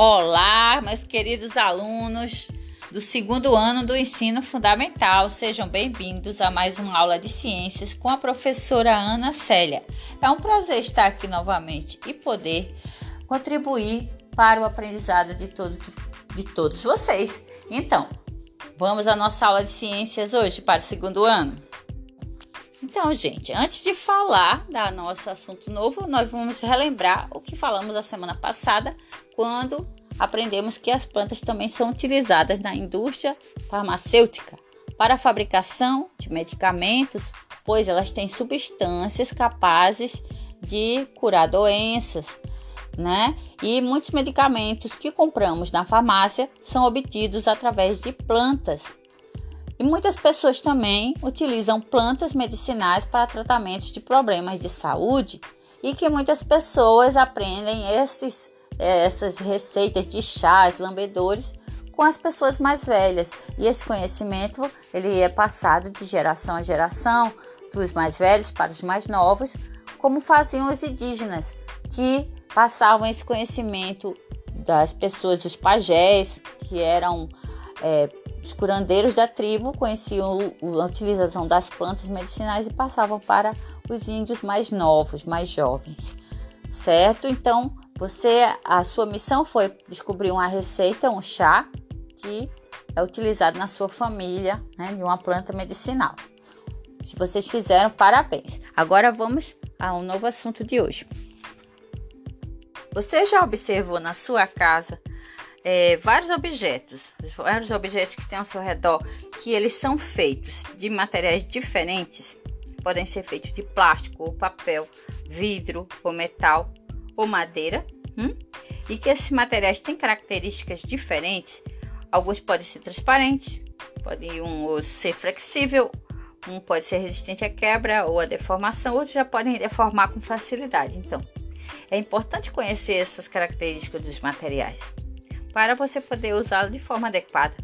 Olá, meus queridos alunos do segundo ano do ensino fundamental, sejam bem-vindos a mais uma aula de ciências com a professora Ana Célia. É um prazer estar aqui novamente e poder contribuir para o aprendizado de todos, de todos vocês. Então, vamos à nossa aula de ciências hoje para o segundo ano. Então, gente, antes de falar da nosso assunto novo, nós vamos relembrar o que falamos a semana passada, quando aprendemos que as plantas também são utilizadas na indústria farmacêutica para a fabricação de medicamentos, pois elas têm substâncias capazes de curar doenças, né? E muitos medicamentos que compramos na farmácia são obtidos através de plantas e muitas pessoas também utilizam plantas medicinais para tratamentos de problemas de saúde e que muitas pessoas aprendem esses, essas receitas de chás, lambedores com as pessoas mais velhas. E esse conhecimento ele é passado de geração a geração, dos mais velhos para os mais novos, como faziam os indígenas, que passavam esse conhecimento das pessoas, os pajés, que eram é, os curandeiros da tribo conheciam a utilização das plantas medicinais e passavam para os índios mais novos, mais jovens, certo? Então, você, a sua missão foi descobrir uma receita, um chá que é utilizado na sua família, né, de uma planta medicinal. Se vocês fizeram, parabéns. Agora vamos ao novo assunto de hoje. Você já observou na sua casa é, vários objetos, vários objetos que tem ao seu redor, que eles são feitos de materiais diferentes, podem ser feitos de plástico ou papel, vidro ou metal ou madeira, hum? e que esses materiais têm características diferentes. Alguns podem ser transparentes, pode um ser flexível, um pode ser resistente à quebra ou à deformação, outros já podem deformar com facilidade. Então, é importante conhecer essas características dos materiais para você poder usá-lo de forma adequada.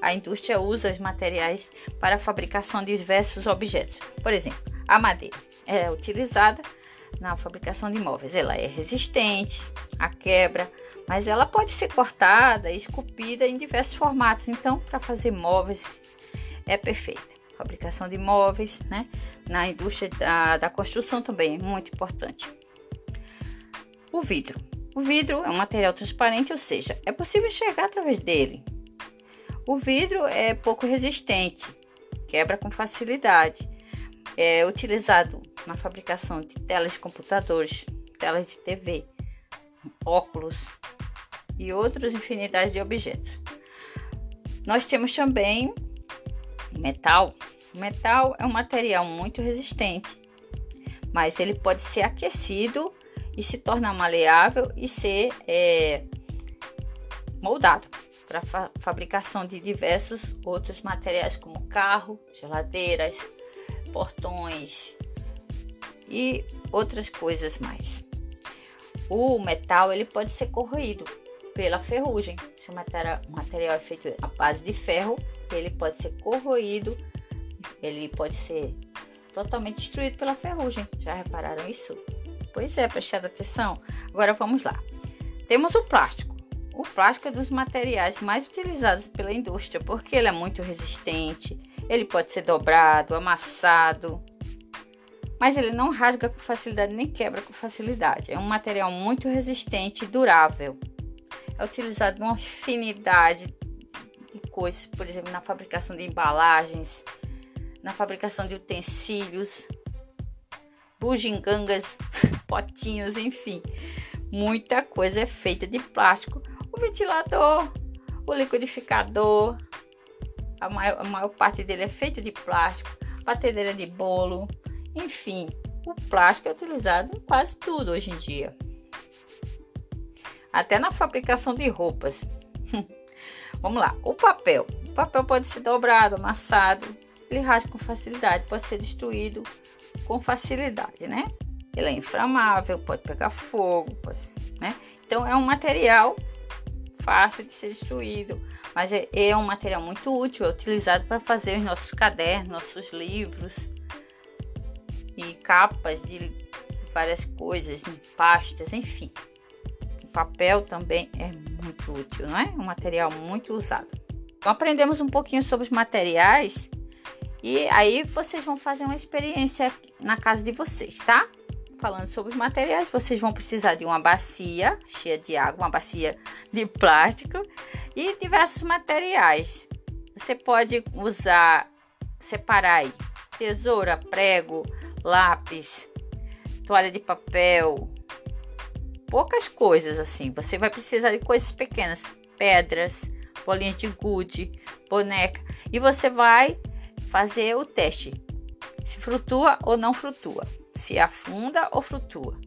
A indústria usa os materiais para a fabricação de diversos objetos. Por exemplo, a madeira é utilizada na fabricação de móveis. Ela é resistente à quebra, mas ela pode ser cortada e esculpida em diversos formatos. Então, para fazer móveis é perfeita. Fabricação de móveis, né? Na indústria da, da construção também é muito importante. O vidro. O vidro é um material transparente, ou seja, é possível enxergar através dele. O vidro é pouco resistente, quebra com facilidade. É utilizado na fabricação de telas de computadores, telas de TV, óculos e outras infinidades de objetos. Nós temos também metal. O metal é um material muito resistente, mas ele pode ser aquecido e se tornar maleável e ser é, moldado para fa fabricação de diversos outros materiais como carro, geladeiras, portões e outras coisas mais. O metal ele pode ser corroído pela ferrugem. Se o material, o material é feito à base de ferro, ele pode ser corroído, ele pode ser totalmente destruído pela ferrugem. Já repararam isso? Pois é, prestando atenção. Agora vamos lá. Temos o plástico. O plástico é dos materiais mais utilizados pela indústria porque ele é muito resistente, ele pode ser dobrado, amassado, mas ele não rasga com facilidade nem quebra com facilidade. É um material muito resistente e durável. É utilizado uma infinidade de coisas, por exemplo, na fabricação de embalagens, na fabricação de utensílios, bugigangas, potinhos, enfim. Muita coisa é feita de plástico. O ventilador, o liquidificador, a maior, a maior parte dele é feito de plástico. Batedeira de bolo, enfim. O plástico é utilizado em quase tudo hoje em dia. Até na fabricação de roupas. Vamos lá. O papel. O papel pode ser dobrado, amassado. Ele rasga com facilidade, pode ser destruído com facilidade, né? Ele é inflamável, pode pegar fogo, pode, né? Então é um material fácil de ser destruído, mas é, é um material muito útil, é utilizado para fazer os nossos cadernos, nossos livros e capas de várias coisas, pastas, enfim. papel também é muito útil, não é? Um material muito usado. Então aprendemos um pouquinho sobre os materiais e aí vocês vão fazer uma experiência na casa de vocês, tá? Falando sobre os materiais, vocês vão precisar de uma bacia cheia de água, uma bacia de plástico e diversos materiais. Você pode usar, separar aí, tesoura, prego, lápis, toalha de papel, poucas coisas assim. Você vai precisar de coisas pequenas, pedras, bolinhas de gude, boneca, e você vai fazer o teste se flutua ou não flutua, se afunda ou flutua.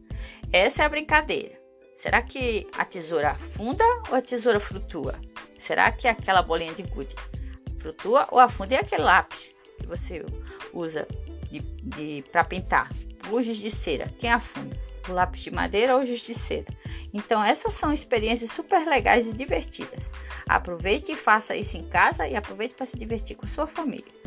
Essa é a brincadeira. Será que a tesoura afunda ou a tesoura flutua? Será que aquela bolinha de gude flutua ou afunda? E aquele lápis que você usa de, de para pintar? Luzes de cera, quem afunda? o lápis de madeira ou justiceira. Então, essas são experiências super legais e divertidas. Aproveite e faça isso em casa e aproveite para se divertir com sua família.